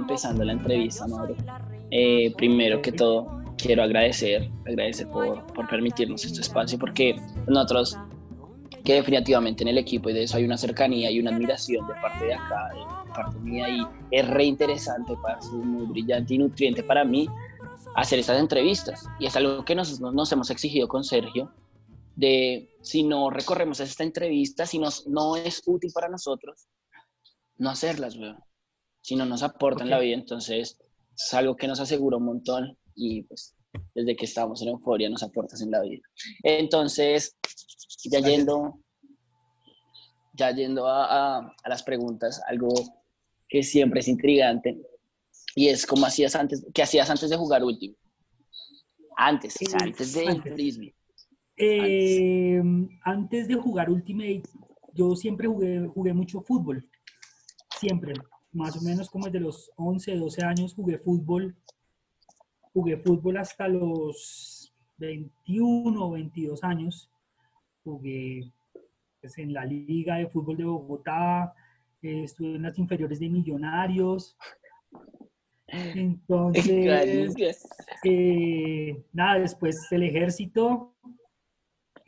empezando la entrevista, Mauro. Eh, primero que todo, quiero agradecer, agradecer por, por permitirnos este espacio, porque nosotros, que definitivamente en el equipo y de eso hay una cercanía y una admiración de parte de acá, de parte mía, y es re interesante, para muy brillante y nutriente para mí hacer estas entrevistas. Y es algo que nos, nos hemos exigido con Sergio, de si no recorremos esta entrevista, si nos, no es útil para nosotros, no hacerlas, weón. Si no nos aportan la vida, entonces es algo que nos asegura un montón y pues desde que estamos en euforia nos aportas en la vida. Entonces, ya yendo, ya yendo a, a, las preguntas, algo que siempre es intrigante y es como hacías antes, ¿qué hacías antes de jugar último? Antes, antes de antes. Eh, antes de jugar Ultimate, yo siempre jugué, jugué mucho fútbol. Siempre. Más o menos como desde los 11, 12 años jugué fútbol. Jugué fútbol hasta los 21 22 años. Jugué pues, en la Liga de Fútbol de Bogotá. Eh, estuve en las inferiores de Millonarios. Entonces, eh, nada, después el ejército,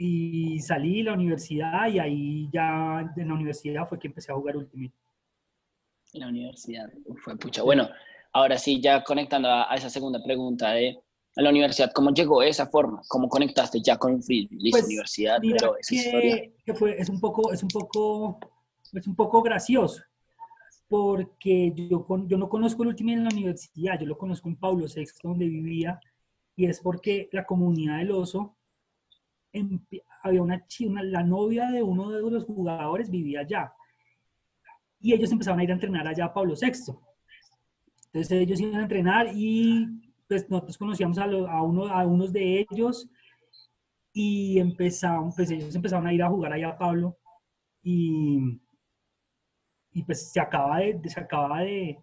y salí de la universidad y ahí ya en la universidad fue que empecé a jugar Ultimate. En la universidad, fue pucha. Bueno, ahora sí, ya conectando a, esa segunda pregunta de a la universidad, ¿cómo llegó esa forma? ¿Cómo conectaste ya con Free? Pues, universidad, pero esa historia. Que fue, es un poco, es un poco, es un poco gracioso, porque yo, yo no conozco el Ultimate en la universidad, yo lo conozco en Pablo VI, donde vivía, y es porque la comunidad del oso había una china, la novia de uno de los jugadores vivía allá. Y ellos empezaron a ir a entrenar allá a Pablo VI. Entonces ellos iban a entrenar y pues nosotros conocíamos a, a, uno, a unos de ellos y empezaron, pues ellos empezaron a ir a jugar allá a Pablo y, y pues se acaba de, se acaba de,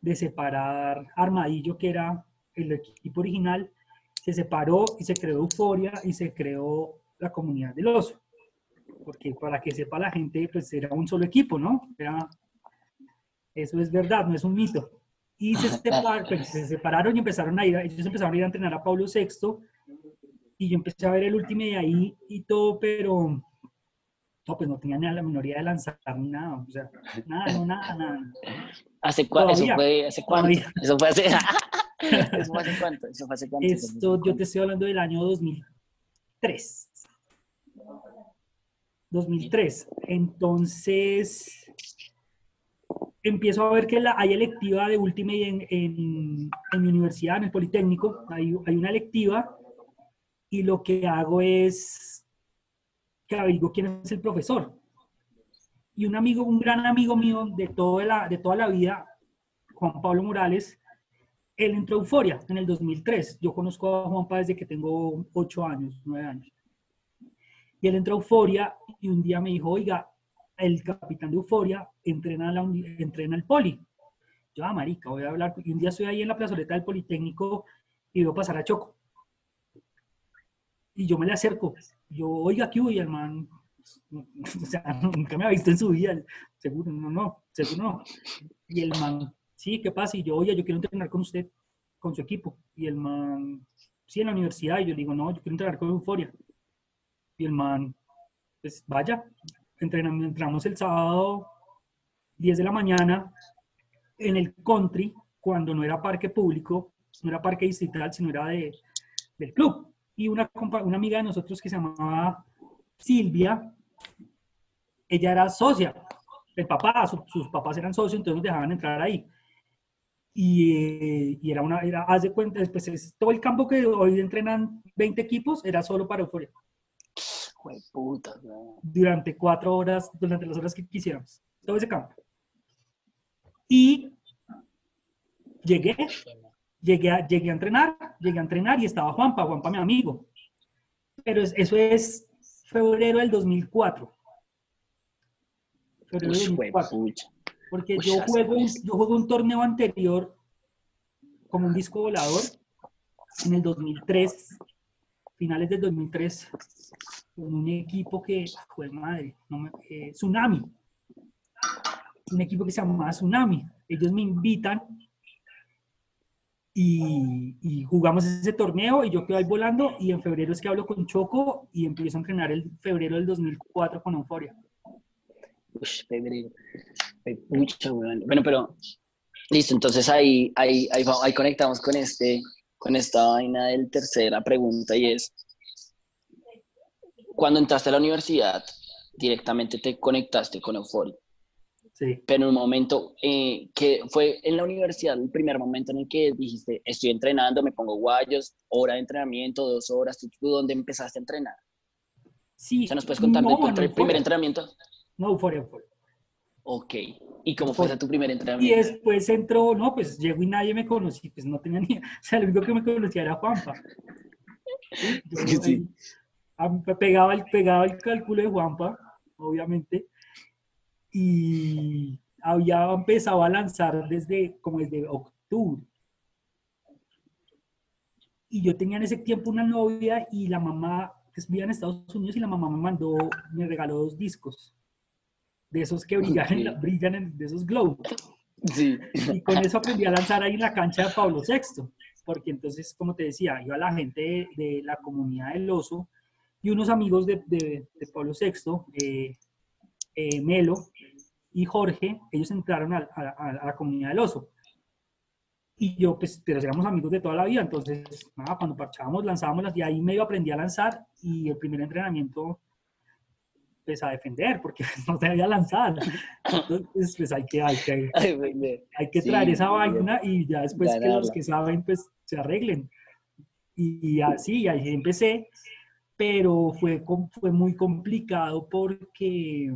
de separar Armadillo, que era el equipo original, se separó y se creó Euforia y se creó la comunidad del oso. Porque para que sepa la gente, pues era un solo equipo, ¿no? eso es verdad, no es un mito. Y se, pues, se separaron y empezaron a ir, ellos empezaron a ir a entrenar a Pablo VI y yo empecé a ver el último de ahí y todo, pero no, pues no tenía ni la minoría de lanzar ni nada, o sea, nada, no, nada, nada. ¿Hace, cuánto? ¿Eso fue hace cuánto? Eso fue hace... ¿Eso fue hace cuánto? ¿Eso fue hace cuánto? Esto, yo te estoy hablando del año 2003. 2003. Entonces, empiezo a ver que la, hay electiva de Ultimate en, en, en, mi universidad, en el Politécnico. Hay, hay una electiva y lo que hago es que averiguo quién es el profesor. Y un amigo, un gran amigo mío de, toda la, de toda la vida, Juan Pablo Morales, él entró a Euforia en el 2003. Yo conozco a Juanpa desde que tengo 8 años, 9 años. Y él entró a Euforia y un día me dijo, oiga, el capitán de Euforia entrena, la, entrena el poli. Yo, ah, marica, voy a hablar. Y un día estoy ahí en la plazoleta del Politécnico y veo pasar a Choco. Y yo me le acerco. Yo, oiga, aquí voy, hermano. O sea, nunca me ha visto en su vida. Seguro, no, no, seguro no. Y el man sí, ¿qué pasa? Y yo, oye, yo quiero entrenar con usted, con su equipo. Y el man, sí, en la universidad. Y yo digo, no, yo quiero entrenar con Euforia. Y el man, pues vaya, entrenamos, entramos el sábado 10 de la mañana en el country, cuando no era parque público, no era parque distrital, sino era de, del club. Y una, una amiga de nosotros que se llamaba Silvia, ella era socia. El papá, sus papás eran socios, entonces nos dejaban entrar ahí. Y, y, era una, era, haz de cuenta, después es, todo el campo que hoy entrenan 20 equipos era solo para euforia. Puta, durante cuatro horas, durante las horas que quisiéramos, todo ese campo. Y llegué, llegué a, llegué a entrenar, llegué a entrenar y estaba Juanpa, Juanpa mi amigo. Pero eso es febrero del 2004. Febrero del 2004. Porque yo juego, yo juego un torneo anterior como un disco volador en el 2003, finales del 2003, con un equipo que, fue madre, eh, Tsunami. Un equipo que se llamaba Tsunami. Ellos me invitan y, jugamos ese torneo y yo quedo ahí volando y en febrero es que hablo con Choco y empiezo a entrenar el febrero del 2004 con Euforia. Uy, febrero. Mucho, bueno, pero listo, entonces ahí, ahí, ahí, ahí conectamos con, este, con esta vaina del tercera pregunta y es, cuando entraste a la universidad, directamente te conectaste con Euforia. Pero en un momento eh, que fue en la universidad el primer momento en el que dijiste, estoy entrenando, me pongo guayos, hora de entrenamiento, dos horas, ¿tú, dónde empezaste a entrenar? Sí. O ¿nos puedes contar de tu primer entrenamiento? No, euforia, euforia. Ok. ¿Y cómo fue tu primer entrenamiento? Y después entró, no, pues llegó y nadie me conocía, pues no tenía ni, o sea, lo único que me conocía era Juanpa. sí. pegaba, el, pegaba el cálculo de Juanpa, obviamente, y había empezado a lanzar desde como desde octubre. Y yo tenía en ese tiempo una novia y la mamá, que vivía en Estados Unidos, y la mamá me mandó, me regaló dos discos, de esos que brillan, brillan en, de esos globos. Sí. Y con eso aprendí a lanzar ahí en la cancha de Pablo VI, porque entonces, como te decía, iba la gente de, la comunidad del oso y unos amigos de, de, Pablo VI, eh, eh, Melo y Jorge, ellos entraron a, la comunidad del oso. Y yo, pues, pero éramos amigos de toda la vida, entonces, nada, cuando parchábamos, lanzábamos las, y ahí medio aprendí a lanzar, y el primer entrenamiento, pues, a defender, porque no se había lanzado. Entonces, pues, hay que, hay que, hay que traer esa vaina, y ya después que los que saben, pues, se arreglen. Y, y así, ahí empecé, pero fue, fue muy complicado porque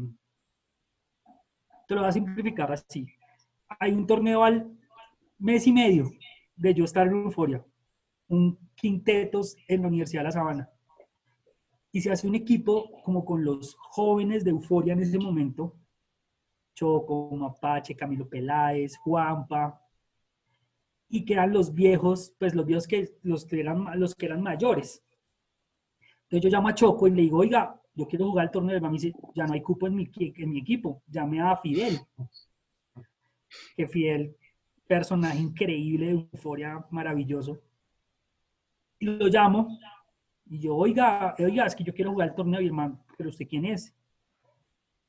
te lo voy a simplificar así. Hay un torneo al mes y medio de yo estar en Euforia, un quintetos en la Universidad de La Sabana. Y se hace un equipo como con los jóvenes de Euforia en ese momento, Choco, Mapache, Camilo Peláez, Juanpa, y que eran los viejos, pues los viejos que, los que, eran, los que eran mayores. Entonces yo llamo a Choco y le digo, oiga, yo quiero jugar el torneo de mami, ya no hay cupo en mi, en mi equipo, llame a Fidel. Que Fidel, personaje increíble, de euforia, maravilloso. Y lo llamo, y yo, oiga, oiga, es que yo quiero jugar el torneo, y hermano, pero usted quién es?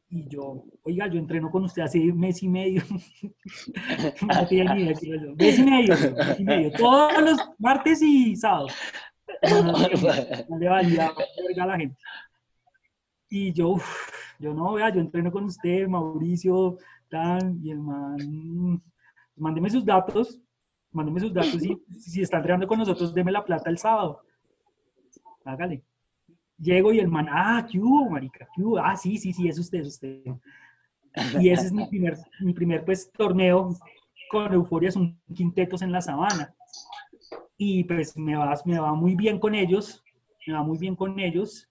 Y yo, oiga, yo entreno con usted hace mes y medio. mes y medio, mes y medio, todos los martes y sábados. No, le valía a la gente. Y yo, yo no, vea, yo entreno con usted, Mauricio, tan, y el man, mándeme sus datos, mándeme sus datos y si está entrenando con nosotros, deme la plata el sábado. Hágale. Llego y el man, ah, ¿qué hubo, marica? ¿Qué hubo? Ah, sí, sí, sí, es usted, es usted. Y ese es mi primer, mi primer pues, torneo con Euforia, son quintetos en la sabana. Y pues me va, me va muy bien con ellos, me va muy bien con ellos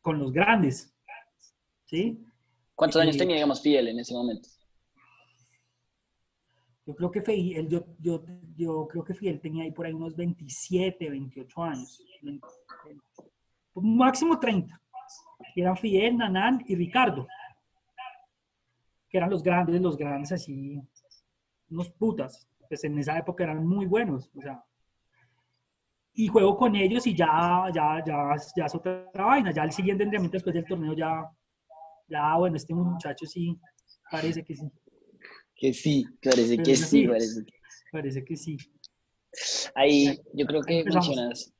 con los grandes. ¿Sí? ¿Cuántos años eh, tenía, digamos, Fidel en ese momento? Yo creo que Fidel, yo, yo, yo creo que Fidel tenía ahí por ahí unos 27, 28 años. máximo 30. eran Fidel, Nanán y Ricardo. Que eran los grandes, los grandes así, unos putas. Pues en esa época eran muy buenos. O sea, y juego con ellos y ya, ya, ya, ya es otra vaina. Ya el siguiente entrenamiento después del torneo ya, ya, bueno, este muchacho sí, parece que sí. Que sí, parece que sí, parece que... parece que sí. Ahí yo creo que mencionas,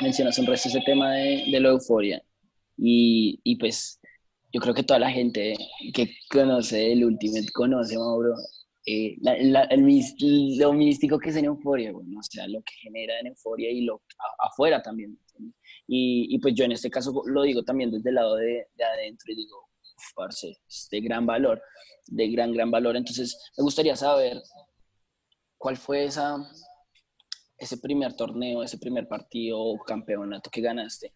mencionas un resto ese tema de, de la euforia. Y, y, pues yo creo que toda la gente que conoce el Ultimate conoce a Mauro eh, el, lo místico que es en euforia, bueno, o sea, lo que genera en euforia y lo afuera también. Y, y, pues yo en este caso lo digo también desde el lado de, de adentro y digo, parce, es de gran valor, de gran, gran valor. Entonces, me gustaría saber cuál fue esa, ese primer torneo, ese primer partido o campeonato que ganaste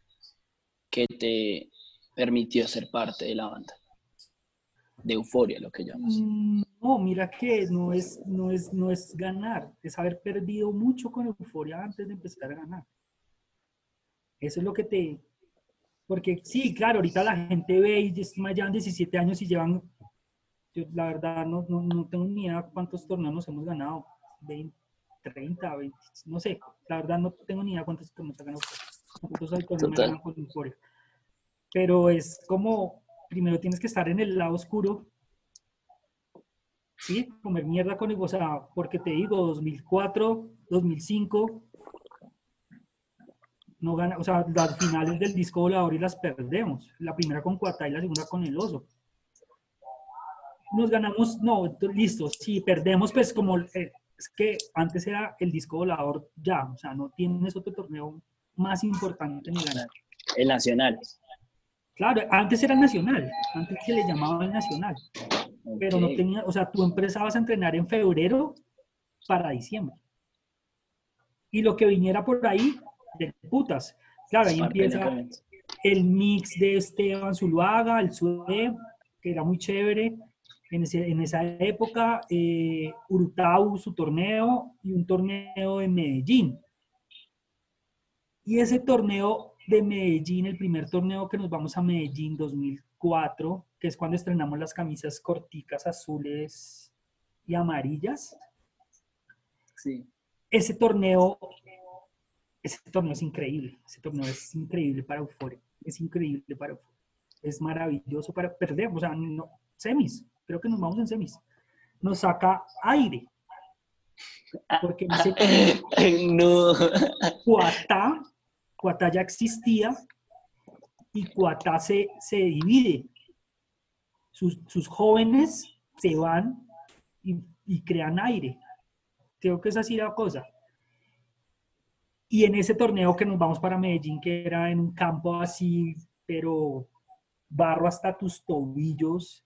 que te permitió ser parte de la banda de euforia, lo que llamas. Mm, no, mira que no es, no, es, no es ganar, es haber perdido mucho con euforia antes de empezar a ganar. Eso es lo que te... Porque sí, claro, ahorita la gente ve y llevan 17 años y llevan... Yo la verdad no, no, no tengo ni idea cuántos torneos hemos ganado. 20, 30, 20, no sé. La verdad no tengo ni idea cuántos torneos ha ganado. Cuántos con Euforia. Pero es como, primero tienes que estar en el lado oscuro. Sí, comer mierda con o sea, porque te digo, 2004, 2005, no gana, o sea, las finales del disco volador y las perdemos. La primera con Cuatá y la segunda con el oso. Nos ganamos, no, listo, si perdemos, pues como eh, es que antes era el disco volador ya, o sea, no tienes otro torneo más importante ni ganar. El nacional. Claro, antes era nacional, antes se le llamaba el nacional, pero no tenía, o sea, tú empezabas a entrenar en febrero para diciembre. Y lo que viniera por ahí de putas. Claro, ahí empieza el mix de Esteban Zuluaga, el SUE, que era muy chévere. En, en esa época, eh, Urutau, su torneo, y un torneo en Medellín. Y ese torneo de Medellín, el primer torneo que nos vamos a Medellín 2004, que es cuando estrenamos las camisas corticas azules y amarillas. Sí. Ese torneo ese torneo es increíble, ese torneo es increíble para Euforia, es increíble para Euforia, es maravilloso para perder, o sea, no, semis, creo que nos vamos en semis, nos saca aire, porque no. Cuatá, Cuatá ya existía y Cuatá se, se divide, sus, sus jóvenes se van y, y crean aire, creo que es así la cosa. Y en ese torneo que nos vamos para Medellín, que era en un campo así, pero barro hasta tus tobillos,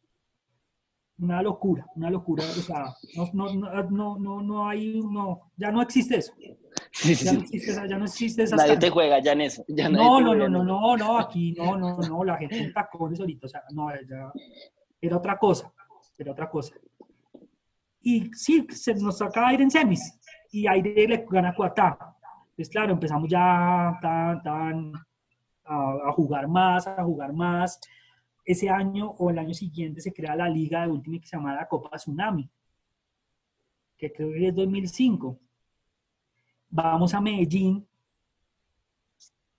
una locura, una locura, o sea, no, no, no, no, hay, no, ya no existe eso. ya, No existe esa, ya no existe esa. Nadie te juega ya en eso. no, no, no, no, no, no, aquí no, no, no, la gente en tacones ahorita, o sea, no, ya, era otra cosa, era otra cosa. Y sí, se nos saca aire en semis, y aire le gana Cuatá, entonces, claro, empezamos ya tan, tan, a, jugar más, a jugar más. Ese año o el año siguiente se crea la liga de Ultimate que se llama la Copa Tsunami, que creo que es 2005. Vamos a Medellín,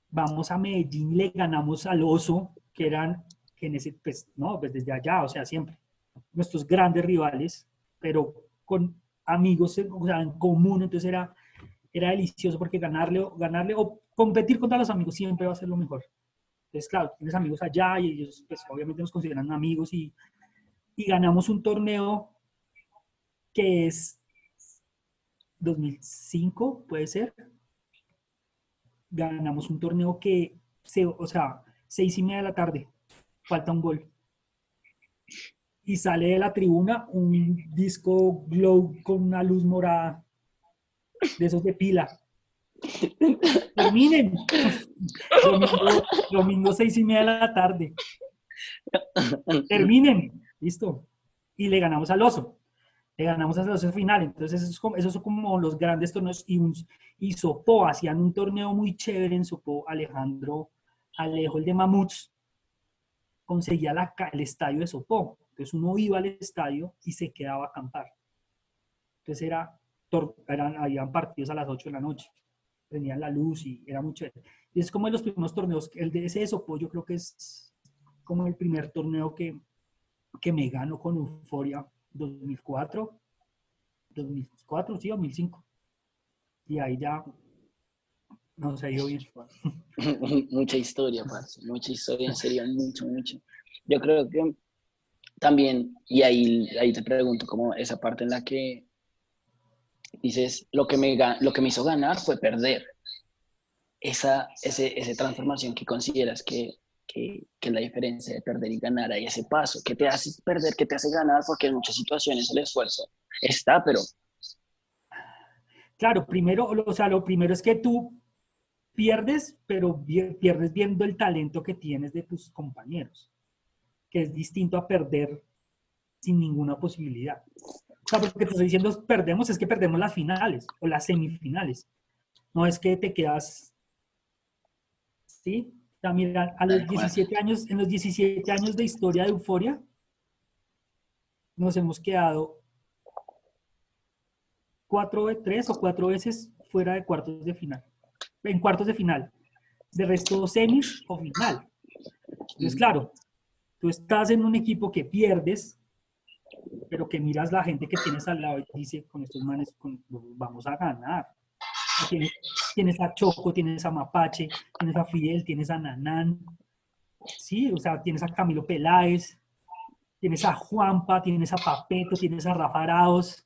vamos a Medellín y le ganamos al Oso, que eran, que en ese, pues, no, pues desde allá, o sea, siempre, nuestros grandes rivales, pero con amigos o sea, en común, entonces era era delicioso porque ganarle, ganarle o competir contra los amigos siempre va a ser lo mejor. Entonces, claro, tienes amigos allá y ellos pues obviamente nos consideran amigos y, y ganamos un torneo que es 2005, puede ser. Ganamos un torneo que, se, o sea, seis y media de la tarde, falta un gol. Y sale de la tribuna un disco glow con una luz morada de esos de pila. Terminen. Domingo, seis y media de la tarde. Terminen. Listo. Y le ganamos al oso. Le ganamos al oso final. Entonces, esos, son como los grandes torneos. Y, un, Sopó, hacían un torneo muy chévere en Sopó. Alejandro Alejo, el de Mamuts, conseguía el estadio de Sopó. Entonces, uno iba al estadio y se quedaba a acampar. Entonces, era eran, habían partidos a las 8 de la noche, tenían la luz y era muy chévere. Y es como de los primeros torneos, el de ese Sopo yo creo que es como el primer torneo que, que me gano con Euforia 2004, 2004, sí, 2005. Y ahí ya no se dio bien. mucha historia, parce, mucha historia, en serio, mucho, mucho. Yo creo que también, y ahí, ahí te pregunto, como esa parte en la que dices, lo que me, lo que me hizo ganar fue perder. Esa, ese, esa transformación que consideras que, que, que, la diferencia de perder y ganar, ahí ese paso, que te hace perder, que te hace ganar, porque en muchas situaciones el esfuerzo está, pero... Claro, primero, o sea, lo primero es que tú pierdes, pero pierdes viendo el talento que tienes de tus compañeros, que es distinto a perder sin ninguna posibilidad. O sea, porque te estoy diciendo perdemos, es que perdemos las finales o las semifinales. No es que te quedas. ¿Sí? También a los 17 años, en los 17 años de historia de Euforia, nos hemos quedado cuatro, tres o cuatro veces fuera de cuartos de final, en cuartos de final. De resto, semis o final. Entonces, claro, tú estás en un equipo que pierdes, pero que miras la gente que tienes al lado y dice, con estos manes vamos a ganar. Tienes, tienes, a Choco, tienes a Mapache, tienes a Fidel, tienes a Nanán, sí, o sea, tienes a Camilo Peláez, tienes a Juanpa, tienes a Papeto, tienes a Rafa Araos,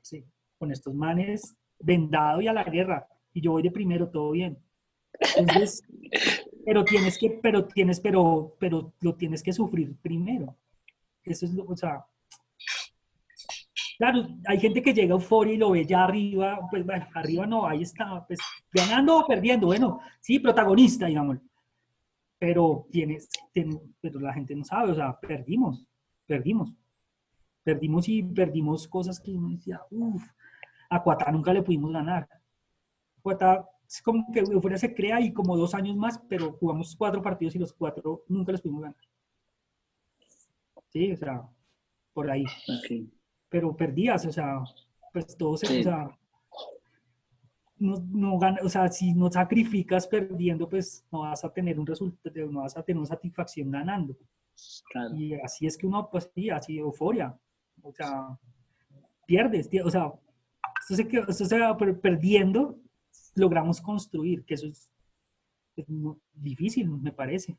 sí, con estos manes vendado y a la guerra, y yo voy de primero, todo bien. Entonces, pero tienes que, pero tienes, pero, pero lo tienes que sufrir primero. Eso es lo, o sea, claro, hay gente que llega euforia y lo ve ya arriba, pues bueno, arriba no, ahí está, pues ganando o perdiendo, bueno, sí, protagonista, digamos. Pero tienes, pero la gente no sabe, o sea, perdimos, perdimos. Perdimos y perdimos cosas que uno decía, uff, a Cuatá nunca le pudimos ganar. Cuatá es como que Euforia se crea y como dos años más, pero jugamos cuatro partidos y los cuatro nunca les pudimos ganar. Sí, o sea, por ahí. Pero perdías, o sea, pues todo se, o sea, no, no gana, o sea, si no sacrificas perdiendo, pues no vas a tener un resultado, no vas a tener una satisfacción ganando. Y así es que uno, pues sí, así euforia. O sea, pierdes, o sea, esto se, esto se va perdiendo, logramos construir, que eso es, difícil, me parece.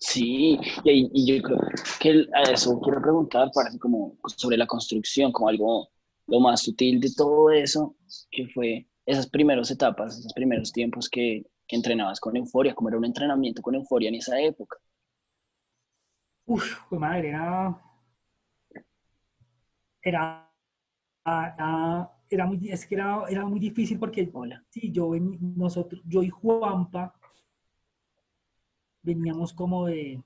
Sí, y, yo creo que a eso quiero preguntar, parece como sobre la construcción, como algo lo más sutil de todo eso, que fue esas primeras etapas, esos primeros tiempos que, que entrenabas con euforia, como era un entrenamiento con euforia en esa época. Uf, pues madre, era, era, era, muy, es que era, era muy difícil porque, Hola. sí, yo, nosotros, yo y Juanpa veníamos como de,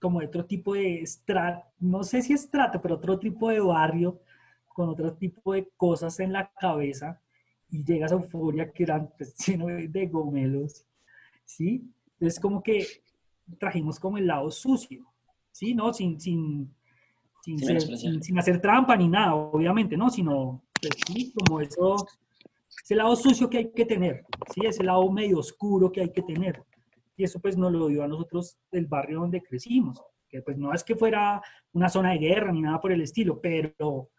como de otro tipo de estrato, no sé si estrato, pero otro tipo de barrio, con otro tipo de cosas en la cabeza, y llegas a Euforia que eran pues, lleno de gomelos, ¿sí? Entonces como que trajimos como el lado sucio, ¿sí? ¿No? Sin, sin, sin, hacer trampa ni nada, obviamente, ¿no? Sino, pues, sí, como eso, ese lado sucio que hay que tener, ¿sí? Ese lado medio oscuro que hay que tener. Y eso pues nos lo dio a nosotros del barrio donde crecimos, que pues no es que fuera una zona de guerra ni nada por el estilo, pero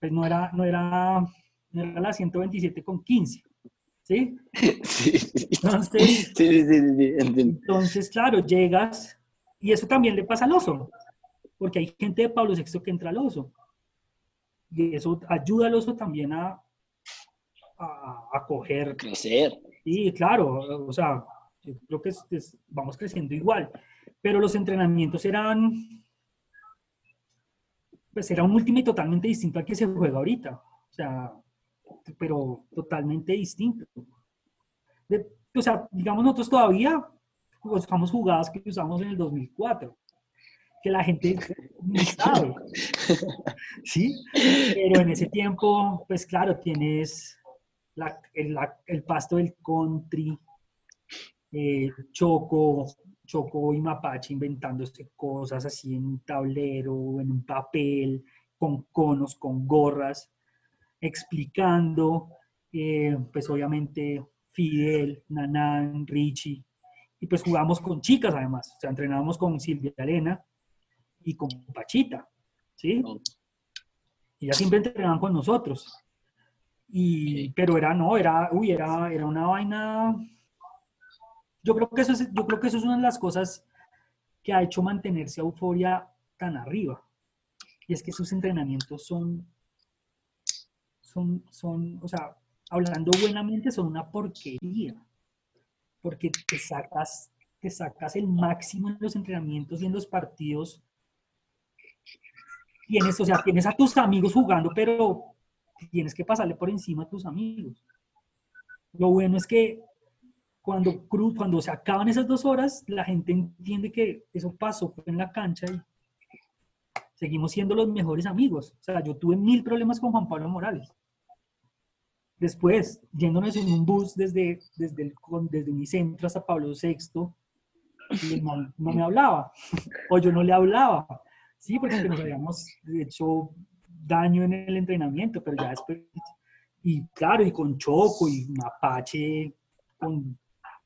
pues no era, no era era la 127 con 15. ¿Sí? Sí. Entonces, sí, sí, entonces, claro, llegas y eso también le pasa al oso, porque hay gente de Pablo VI que entra al oso. Y eso ayuda al oso también a, a, a coger. Crecer. Sí, claro, o sea, yo creo que vamos creciendo igual. Pero los entrenamientos eran, pues era un último y totalmente distinto al que se juega ahorita. O sea, pero totalmente distinto. o sea, digamos, nosotros todavía usamos jugadas que usamos en el 2004, que la gente no sabe. ¿Sí? Pero en ese tiempo, pues claro, tienes el, pasto del country, eh, Choco, Choco y Mapache inventándose cosas así en un tablero, en un papel, con conos, con gorras explicando, eh, pues obviamente Fidel, Nanán, Richie, y pues jugamos con chicas además, o sea, entrenábamos con Silvia Elena y con Pachita, ¿sí? Y ya siempre entrenaban con nosotros. Y, pero era, no, era, uy, era, era una vaina... Yo creo, que eso es, yo creo que eso es una de las cosas que ha hecho mantenerse a Euforia tan arriba. Y es que sus entrenamientos son son, son, o sea, hablando buenamente, son una porquería. Porque te sacas, te sacas el máximo en los entrenamientos y en los partidos. Tienes, o sea, tienes a tus amigos jugando, pero tienes que pasarle por encima a tus amigos. Lo bueno es que cuando, cuando se acaban esas dos horas, la gente entiende que eso pasó en la cancha y seguimos siendo los mejores amigos. O sea, yo tuve mil problemas con Juan Pablo Morales. Después, yéndonos en un bus desde, desde, el, desde Unicentro hasta Pablo VI, no me hablaba, o yo no le hablaba, ¿sí? Porque nos habíamos hecho daño en el entrenamiento, pero ya después, y claro, y con Choco y Mapache, con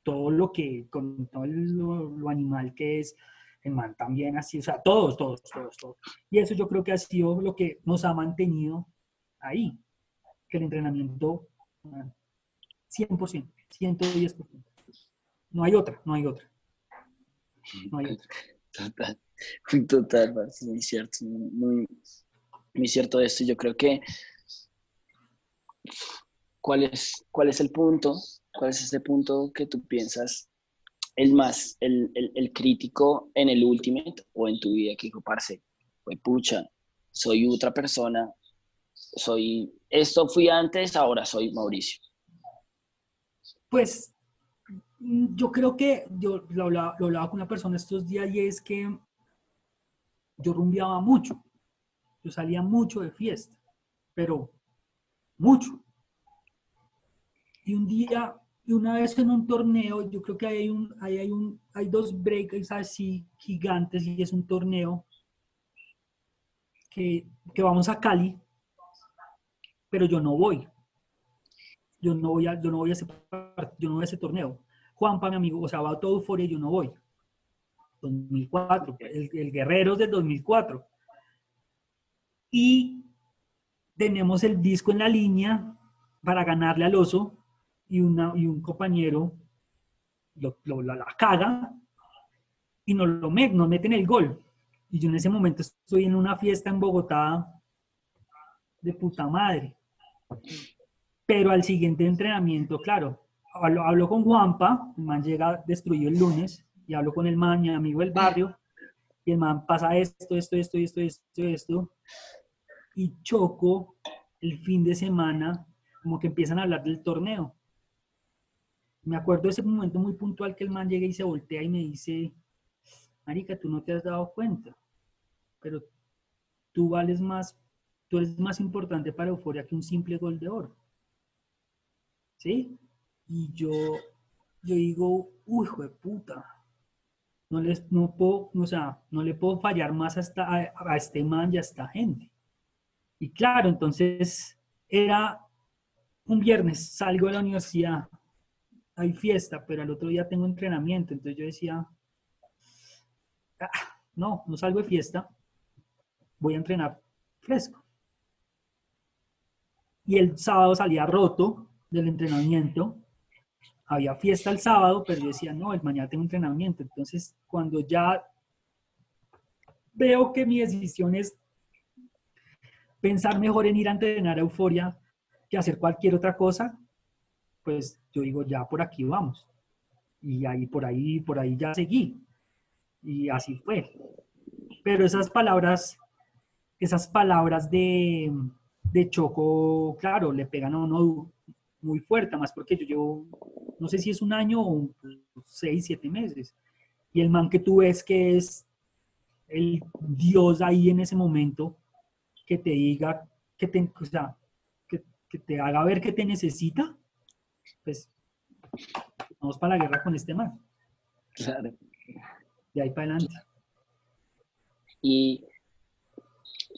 todo lo que, con todo lo, animal que es, el man también así, o sea, todos, todos, todos, todos. Y eso yo creo que ha sido lo que nos ha mantenido ahí, que el entrenamiento, 100%, 110%. No hay otra, no hay otra. No hay otra. Total, total, muy cierto, muy, muy cierto esto. Yo creo que, ¿cuál es, ¿cuál es el punto? ¿Cuál es este punto que tú piensas el más, el, el, crítico en el Ultimate o en tu vida que dijo, parce, fue pucha, soy otra persona, soy, esto fui antes, ahora soy Mauricio? Pues yo creo que yo lo hablaba, con una persona estos días y es que yo rumbeaba mucho. Yo salía mucho de fiesta, pero mucho. Y un día, y una vez en un torneo, yo creo que hay, un, hay, un, hay dos breaks así gigantes y es un torneo que, que vamos a Cali, pero yo no voy. Yo no voy a, yo no voy a ese, torneo Juanpa, mi amigo, o sea, va todo Euforia y yo no voy. 2004, el, el Guerreros del 2004. Y tenemos el disco en la línea para ganarle al oso y, una, y un compañero lo, la, caga y nos lo met, nos meten el gol. Y yo en ese momento estoy en una fiesta en Bogotá de puta madre. Pero al siguiente entrenamiento, claro, hablo, con Juanpa, el man llega destruido el lunes, y hablo con el man, mi amigo del barrio, y el man pasa esto, esto, esto, esto, esto, esto, y choco el fin de semana, como que empiezan a hablar del torneo. Me acuerdo de ese momento muy puntual que el man llega y se voltea y me dice, Marica, tú no te has dado cuenta, pero tú vales más, tú eres más importante para Euforia que un simple gol de oro. ¿Sí? y yo, yo digo, uy, hijo de puta, no, les, no, puedo, o sea, no le puedo fallar más a, a, este man y a esta gente. Y claro, entonces era un viernes, salgo de la universidad, hay fiesta, pero al otro día tengo entrenamiento, entonces yo decía, ah, no, no salgo de fiesta, voy a entrenar fresco. Y el sábado salía roto del entrenamiento había fiesta el sábado, pero yo decía, no, el mañana tengo entrenamiento. Entonces, cuando ya veo que mi decisión es pensar mejor en ir a entrenar a Euforia que hacer cualquier otra cosa, pues yo digo, ya por aquí vamos. Y ahí, por ahí, por ahí ya seguí. Y así fue. Pero esas palabras, esas palabras de, de Choco, claro, le pegan a uno muy fuerte, más porque yo llevo, no sé si es un año o seis, siete meses. Y el man que tú ves que es el Dios ahí en ese momento, que te diga, que te, o sea, que, que te haga ver que te necesita, pues vamos para la guerra con este man. Claro. De ahí para adelante. Y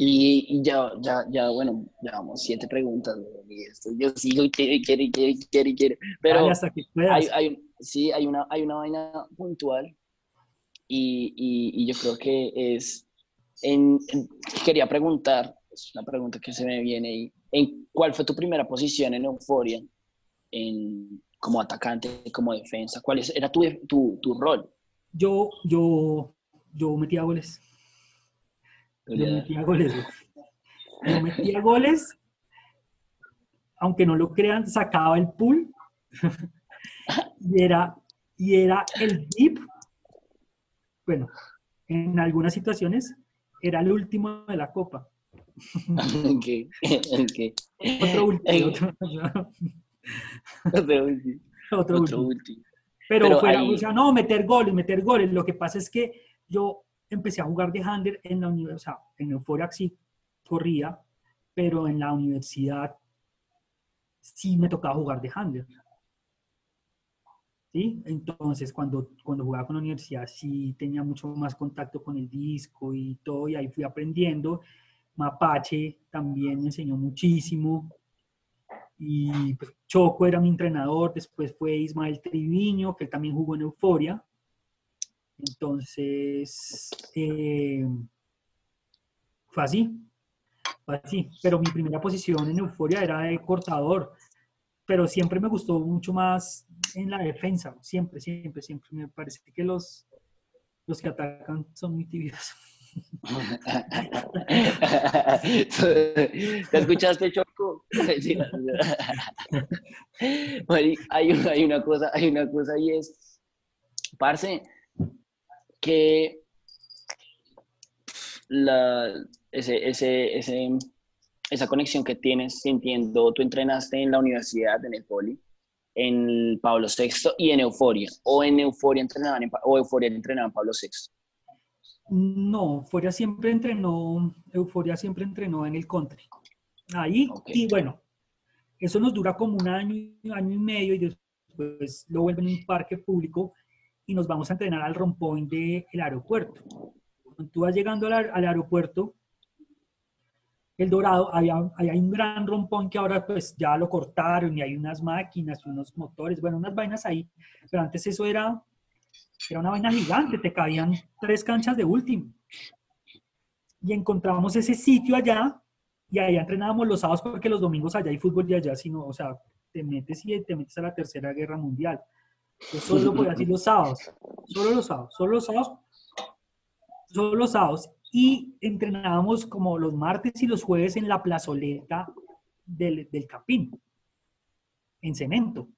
y, ya, ya, ya, bueno, llevamos siete preguntas. Y esto, yo sigo y quiero, y quiero, y quiero, y quiero, Pero hay, hay, sí, hay una, hay una vaina puntual y, y, y yo creo que es, en, quería preguntar, es una pregunta que se me viene ahí, ¿en cuál fue tu primera posición en Euphoria? En, como atacante, como defensa, ¿cuál era tu, tu, tu rol? Yo, yo, yo metía goles. Yo metía goles. Yo metía goles, aunque no lo crean, sacaba el pool y era, y era el deep. Bueno, en algunas situaciones era el último de la copa. Okay, okay. Otro último. Otro Otro, último. Pero, fuera, o sea, no, meter goles, meter goles. Lo que pasa es que yo empecé a jugar de handler en la universidad, en Euphoria sí corría, pero en la universidad sí me tocaba jugar de handler. ¿Sí? Entonces, cuando, cuando jugaba con la universidad, sí tenía mucho más contacto con el disco y todo, y ahí fui aprendiendo. Mapache también me enseñó muchísimo. Y pues, Choco era mi entrenador, después fue Ismael Triviño, que también jugó en Euforia. Entonces, eh, fue así, fue así. Pero mi primera posición en Euforia era de cortador, pero siempre me gustó mucho más en la defensa, siempre, siempre, siempre. Me parece que los, los que atacan son muy tibios. ¿Te escuchaste, Choco? Hay, hay, una cosa, hay una cosa y es, parce, que la, ese, ese, ese, esa conexión que tienes sintiendo, tú entrenaste en la universidad, en el poli, en Pablo VI y en Euforia, o en Euforia entrenaban en, o Euforia entrenaban en Pablo VI. No, Euforia siempre entrenó, Euforia siempre entrenó en el country. Ahí, y bueno, eso nos dura como un año, año y medio y después lo vuelven un parque público y nos vamos a entrenar al rompoint del aeropuerto. Cuando tú vas llegando al, al aeropuerto, el Dorado, había, hay un gran rompón que ahora pues ya lo cortaron y hay unas máquinas unos motores, bueno, unas vainas ahí, pero antes eso era, era una vaina gigante, te cabían tres canchas de último. Y encontramos ese sitio allá y ahí entrenábamos los sábados porque los domingos allá hay fútbol y allá, sino, o sea, te metes y te metes a la Tercera Guerra Mundial. Yo solo podía decir los sábados, solo los sábados, solo los sábados, solo los sábados y entrenábamos como los martes y los jueves en la plazoleta del, del Capín, en cemento.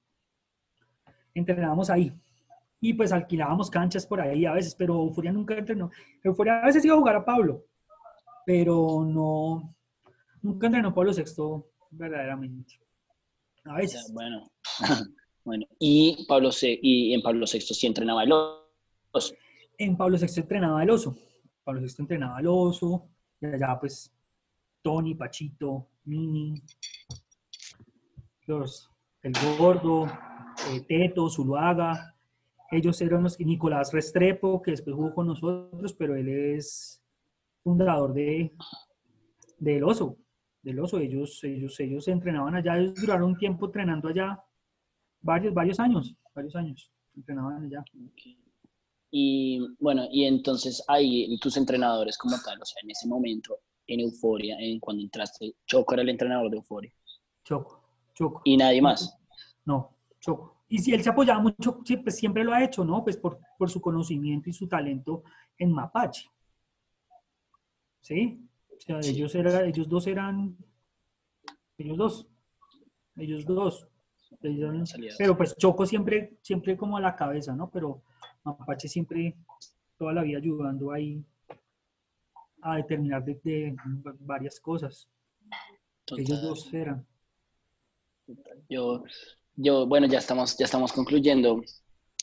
Entrenábamos ahí. Y pues alquilábamos canchas por ahí a veces, pero Euforia nunca entrenó. Euforia a veces iba a jugar a Pablo, pero no, nunca entrenó Pablo VI verdaderamente. A veces. Bueno, bueno. Y, Pablo C, y en Pablo VI sí entrenaba el oso. En Pablo VI entrenaba el oso. Pablo VI entrenaba al oso, y allá pues Tony, Pachito, Mini, los, el gordo, eh, Teto, Zuluaga, ellos eran los Nicolás Restrepo, que después jugó con nosotros, pero él es fundador de del oso, del oso, ellos, ellos, ellos entrenaban allá, ellos duraron un tiempo entrenando allá, varios, varios años, varios años, entrenaban allá. Y bueno, y entonces ahí tus entrenadores como tal, o sea, en ese momento, en Euforia, en cuando entraste, Choco era el entrenador de Euforia. Choco, Choco. ¿Y nadie más? No, Choco. Y si él se apoyaba mucho, siempre, siempre lo ha hecho, ¿no? Pues por, por su conocimiento y su talento en Mapache. ¿Sí? Sea, ellos, era, ellos dos eran, ellos dos, ellos dos. pero pues Choco siempre, siempre como a la cabeza, ¿no? Pero Mapache siempre, toda la vida ayudando ahí a determinar de, varias cosas. Ellos dos eran. Yo, yo, bueno, ya estamos, ya estamos concluyendo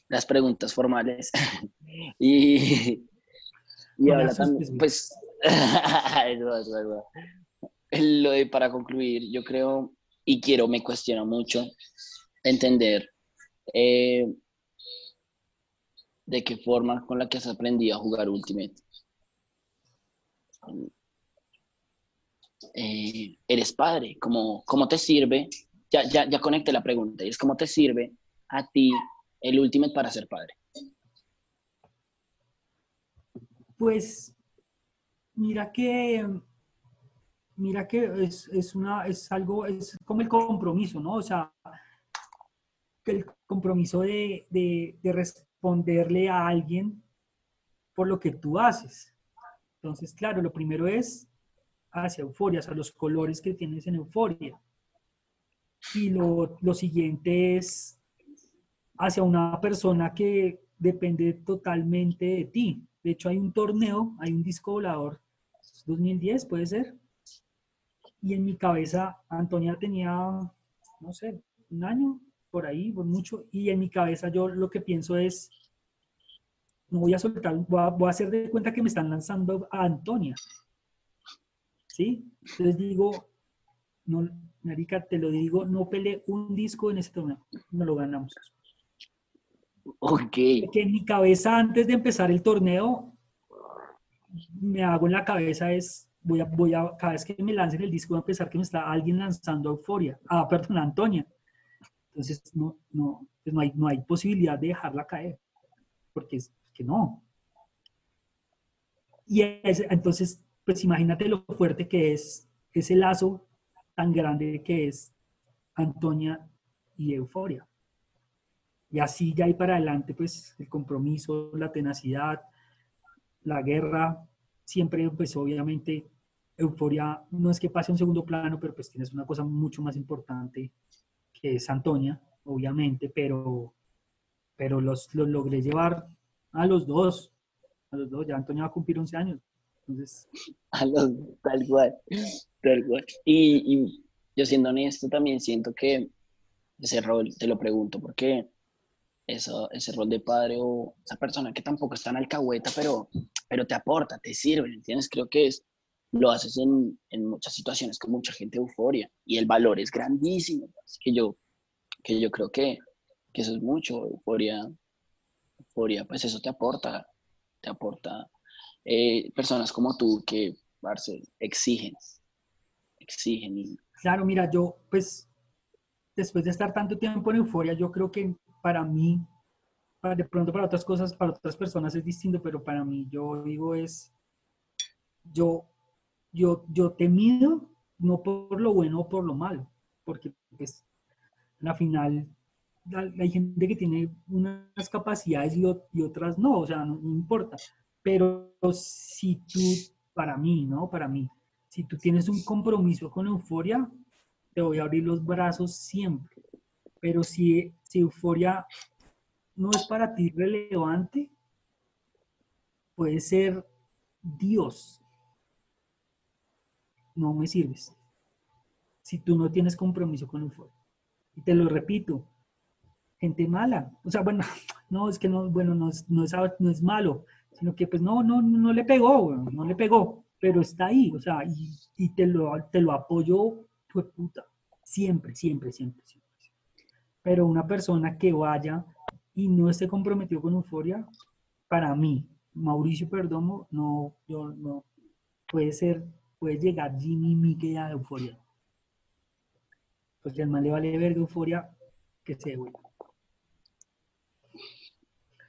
las preguntas formales. y, y ahora también, pues, lo para concluir, yo creo y quiero, me cuestiono mucho entender eh, de qué forma con la que has aprendido a jugar Ultimate. Eh, eres padre, ¿cómo, ¿cómo, te sirve? Ya, ya, ya conecté la pregunta, y es cómo te sirve a ti el Ultimate para ser padre. Pues mira que mira que es, es, una, es algo, es como el compromiso, ¿no? O sea, el compromiso de, de, de, responderle a alguien por lo que tú haces. Entonces, claro, lo primero es hacia euforia, a los colores que tienes en euforia. Y lo, lo siguiente es hacia una persona que depende totalmente de ti. De hecho, hay un torneo, hay un disco volador, 2010 puede ser. Y en mi cabeza, Antonia tenía, no sé, un año, por ahí, por mucho, y en mi cabeza yo lo que pienso es, no voy a soltar, voy a, hacer de cuenta que me están lanzando a Antonia. ¿Sí? Entonces digo, no, Marica, te lo digo, no peleé un disco en este torneo, no lo ganamos. Ok. Que en mi cabeza, antes de empezar el torneo, me hago en la cabeza es, voy a, voy a, cada vez que me lancen el disco voy a pensar que me está alguien lanzando Euforia, ah, perdón, Antonia. Entonces, no, no, pues no, hay, no hay posibilidad de dejarla caer, porque es que no. Y entonces, pues imagínate lo fuerte que es ese lazo tan grande que es Antonia y Euforia. Y así ya hay para adelante, pues el compromiso, la tenacidad, la guerra, siempre, pues obviamente, Euforia no es que pase a un segundo plano, pero pues tienes una cosa mucho más importante que es Antonia, obviamente, pero, pero los, los logré llevar a los dos, a los dos, ya Antonia va a cumplir 11 años, entonces... A los, tal cual, tal cual. Y, y yo siendo honesto también siento que ese rol, te lo pregunto, porque eso, ese rol de padre o esa persona que tampoco está en alcahueta, pero, pero te aporta, te sirve, ¿entiendes? Creo que es, lo haces en, en muchas situaciones con mucha gente euforia y el valor es grandísimo. Así que yo, que yo creo que, que eso es mucho, euforia, euforia, pues eso te aporta, te aporta eh, personas como tú que, Marcel, exigen, exigen. Claro, mira, yo pues después de estar tanto tiempo en euforia, yo creo que para mí, de pronto para otras cosas, para otras personas es distinto, pero para mí yo digo es, yo, yo, yo te mido no por lo bueno o por lo malo, porque pues la final hay gente que tiene unas capacidades y, otras no, o sea, no, importa. Pero si tú, para mí, ¿no? Para mí, si tú tienes un compromiso con euforia, te voy a abrir los brazos siempre. Pero si, si euforia no es para ti relevante, puede ser Dios. No me sirves. Si tú no tienes compromiso con euforia. Y te lo repito, gente mala. O sea, bueno, no, es que no, bueno, no es, no es, malo, sino que pues no, no, no le pegó, no le pegó, pero está ahí, o sea, y, te, lo, te lo apoyo, pues puta, siempre, siempre, siempre, siempre. Pero una persona que vaya y no esté comprometido con euforia, para mí, Mauricio Perdomo, no, yo no, puede ser, puede llegar Jimmy Mickey a euforia. Pues que al mal le vale ver de euforia que se vuelva.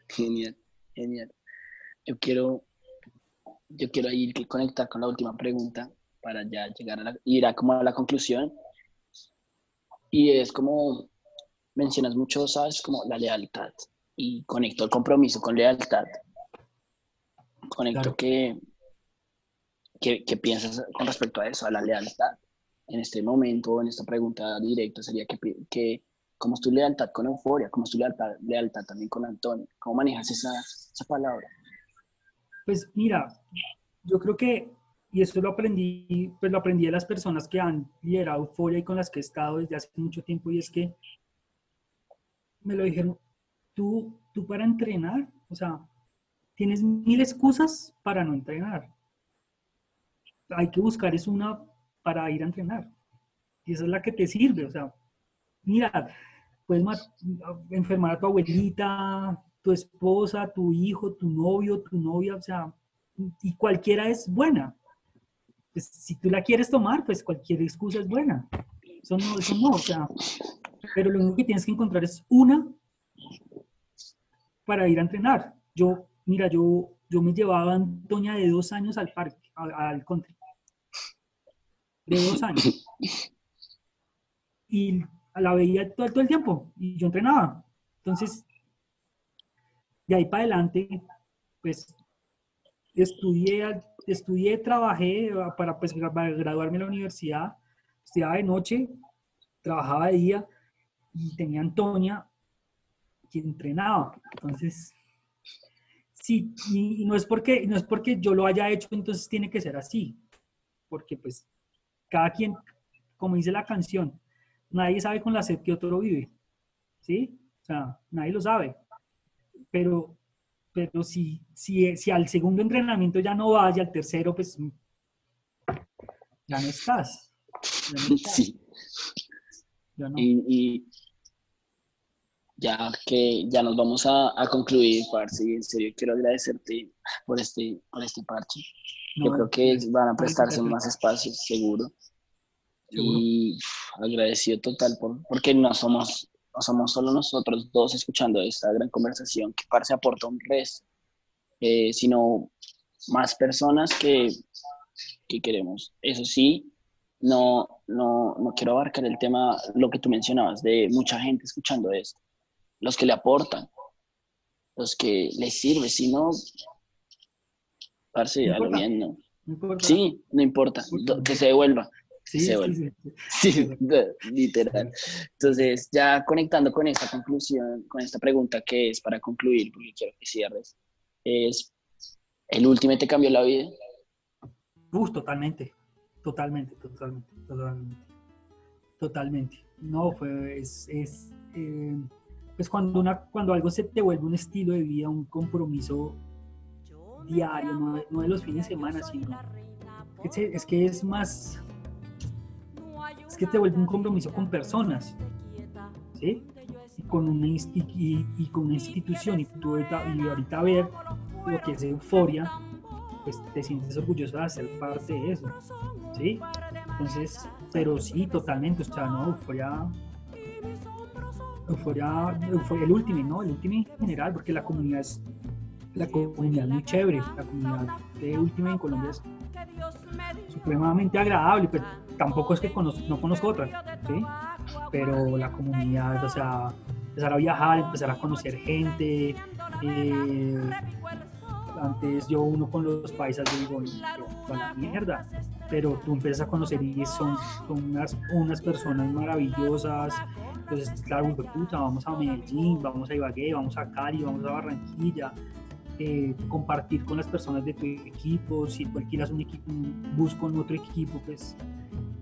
Genial, genial. Yo quiero, yo quiero ir conectar con la última pregunta para ya llegar a la, ir a como a la conclusión. Y es como mencionas mucho, sabes, como la lealtad. Y conecto el compromiso con lealtad. Conecto que, que, piensas con respecto a eso, a la lealtad. En este momento, en esta pregunta directa, sería que, que ¿Cómo es tu lealtad con Euforia? ¿Cómo es tu lealtad, lealtad también con Antonio? ¿Cómo manejas esa, esa palabra? Pues mira, yo creo que, y esto lo aprendí, pues lo aprendí de las personas que han liderado Euforia y con las que he estado desde hace mucho tiempo, y es que me lo dijeron, tú, tú para entrenar, o sea, tienes mil excusas para no entrenar. Hay que buscar es una para ir a entrenar. Y esa es la que te sirve, o sea, mira, puedes enfermar a tu abuelita, tu esposa, tu hijo, tu novio, tu novia, o sea, y cualquiera es buena. Pues, si tú la quieres tomar, pues cualquier excusa es buena. Eso no, eso no, o sea, pero lo único que tienes que encontrar es una para ir a entrenar. Yo, mira, yo, yo me llevaba a Antonia de dos años al parque, al country. De dos años. Y la veía todo, todo el tiempo y yo entrenaba. Entonces, de ahí para adelante, pues estudié, estudié, trabajé para, pues, graduarme en la universidad, estudiaba de noche, trabajaba de día y tenía Antonia que entrenaba. Entonces, sí, y, no, es porque, no es porque yo lo haya hecho, entonces tiene que ser así, porque pues cada quien, como dice la canción, nadie sabe con la sed que otro vive, ¿sí? O sea, nadie lo sabe. Pero, pero si, si, si al segundo entrenamiento ya no vas y al tercero, pues ya no estás. Sí. Y, ya que ya nos vamos a, a concluir, parce, y en serio quiero agradecerte por este, por este parche. Yo creo que van a prestarse más espacios, seguro. Y agradecido total por, porque no somos, no somos solo nosotros dos escuchando esta gran conversación que parce aporta un resto, eh, sino más personas que, que queremos. Eso sí, no, no, no quiero abarcar el tema, lo que tú mencionabas, de mucha gente escuchando esto los que le aportan, los que les sirve, si no, parce, a lo bien, ¿no? Sí, no importa, que se devuelva. Sí, se devuelva. Sí, literal. Entonces, ya conectando con esta conclusión, con esta pregunta que es para concluir, porque quiero que cierres, es, ¿el último te cambió la vida? Uf, totalmente, totalmente, totalmente, totalmente, totalmente. No, fue, es, es eh, pues cuando, una, cuando algo se te vuelve un estilo de vida, un compromiso diario, no, de los fines de semana, sino es, que es más, es que te vuelve un compromiso con personas, ¿sí? Y con una, y, con una institución, y, tú y ahorita ver lo que es euforia, pues te sientes orgulloso de ser parte de eso, ¿sí? Entonces, pero sí, totalmente, o sea, no, euforia Euforia, Euforia el último, ¿no? El último en general, porque la comunidad es la comunidad muy chévere, la comunidad de última en Colombia es supremamente agradable, pero tampoco es que no conozco otra, ¿sí? Pero la comunidad, o sea, empezar a viajar, empezar a conocer gente, eh, antes yo uno con los paisas digo, con la mierda, pero tú empiezas a conocer y son, son unas, unas personas maravillosas, entonces, claro, puta, vamos a Medellín, vamos a Ibagué, vamos a Cali, vamos a Barranquilla, eh, compartir con las personas de tu equipo, si tú alquilas un equipo, un bus con otro equipo, pues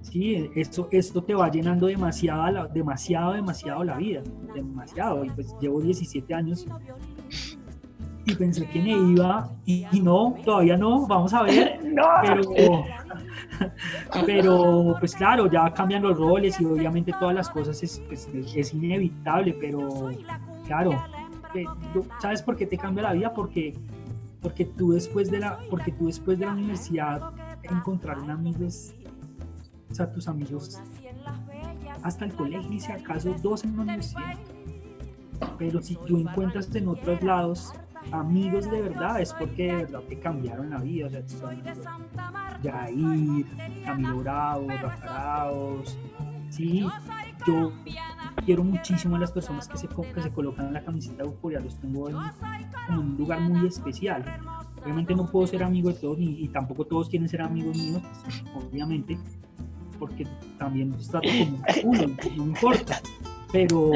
sí, esto, esto te va llenando demasiado, demasiado, demasiado la vida, demasiado, y pues llevo 17 años y pensé que me iba y, no, todavía no, vamos a ver, pero pero pues claro, ya cambian los roles y obviamente todas las cosas es, pues, es inevitable, pero claro, eh, ¿sabes por qué te cambia la vida? Porque, porque, tú después de la, porque tú después de la universidad encontrar un amigo es, o sea, tus amigos hasta el colegio y si acaso dos en la universidad. Pero si tú encuentras en otros lados amigos de verdad es porque de verdad te cambiaron la vida. O sea, Jair, Camilo Bravo, Rafa Sí, yo quiero muchísimo a las personas que se, que se colocan en la camiseta de Euforia, los tengo en, un lugar muy especial. Obviamente no puedo ser amigo de todos y, tampoco todos quieren ser amigos míos, obviamente, porque también los trato como uno, no importa. Pero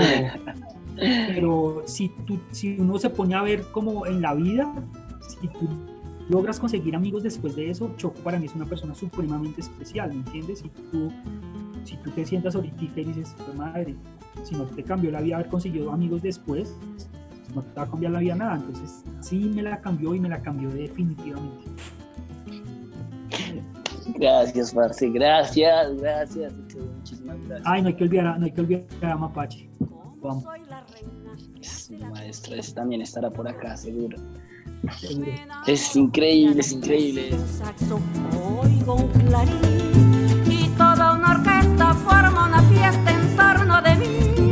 pero si, tú, si uno se pone a ver como en la vida, si tú logras conseguir amigos después de eso, Choco para mí es una persona supremamente especial, ¿me entiendes? Si tú, si tú te sientas ahorita y dices, madre, si no te cambió la vida haber conseguido amigos después, no te va a cambiar la vida nada. Entonces, sí me la cambió y me la cambió definitivamente. Gracias, Marce, gracias, gracias. Muchísimas gracias. Ay, no hay que olvidar, no hay que olvidar a Mapache. Vamos. Mi maestra también estará por acá, seguro. Es increíble, es increíble. Y toda una orquesta forma una fiesta en torno de mí.